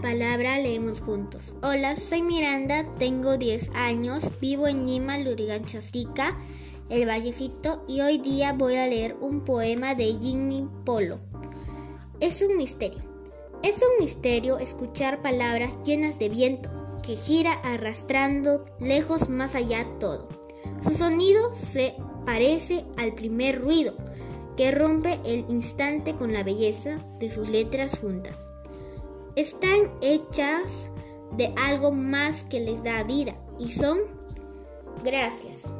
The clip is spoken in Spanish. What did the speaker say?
palabra leemos juntos. Hola, soy Miranda, tengo 10 años, vivo en Lima, Luriganchosica, el Vallecito, y hoy día voy a leer un poema de Jimmy Polo. Es un misterio. Es un misterio escuchar palabras llenas de viento que gira arrastrando lejos más allá todo. Su sonido se parece al primer ruido que rompe el instante con la belleza de sus letras juntas están hechas de algo más que les da vida y son gracias.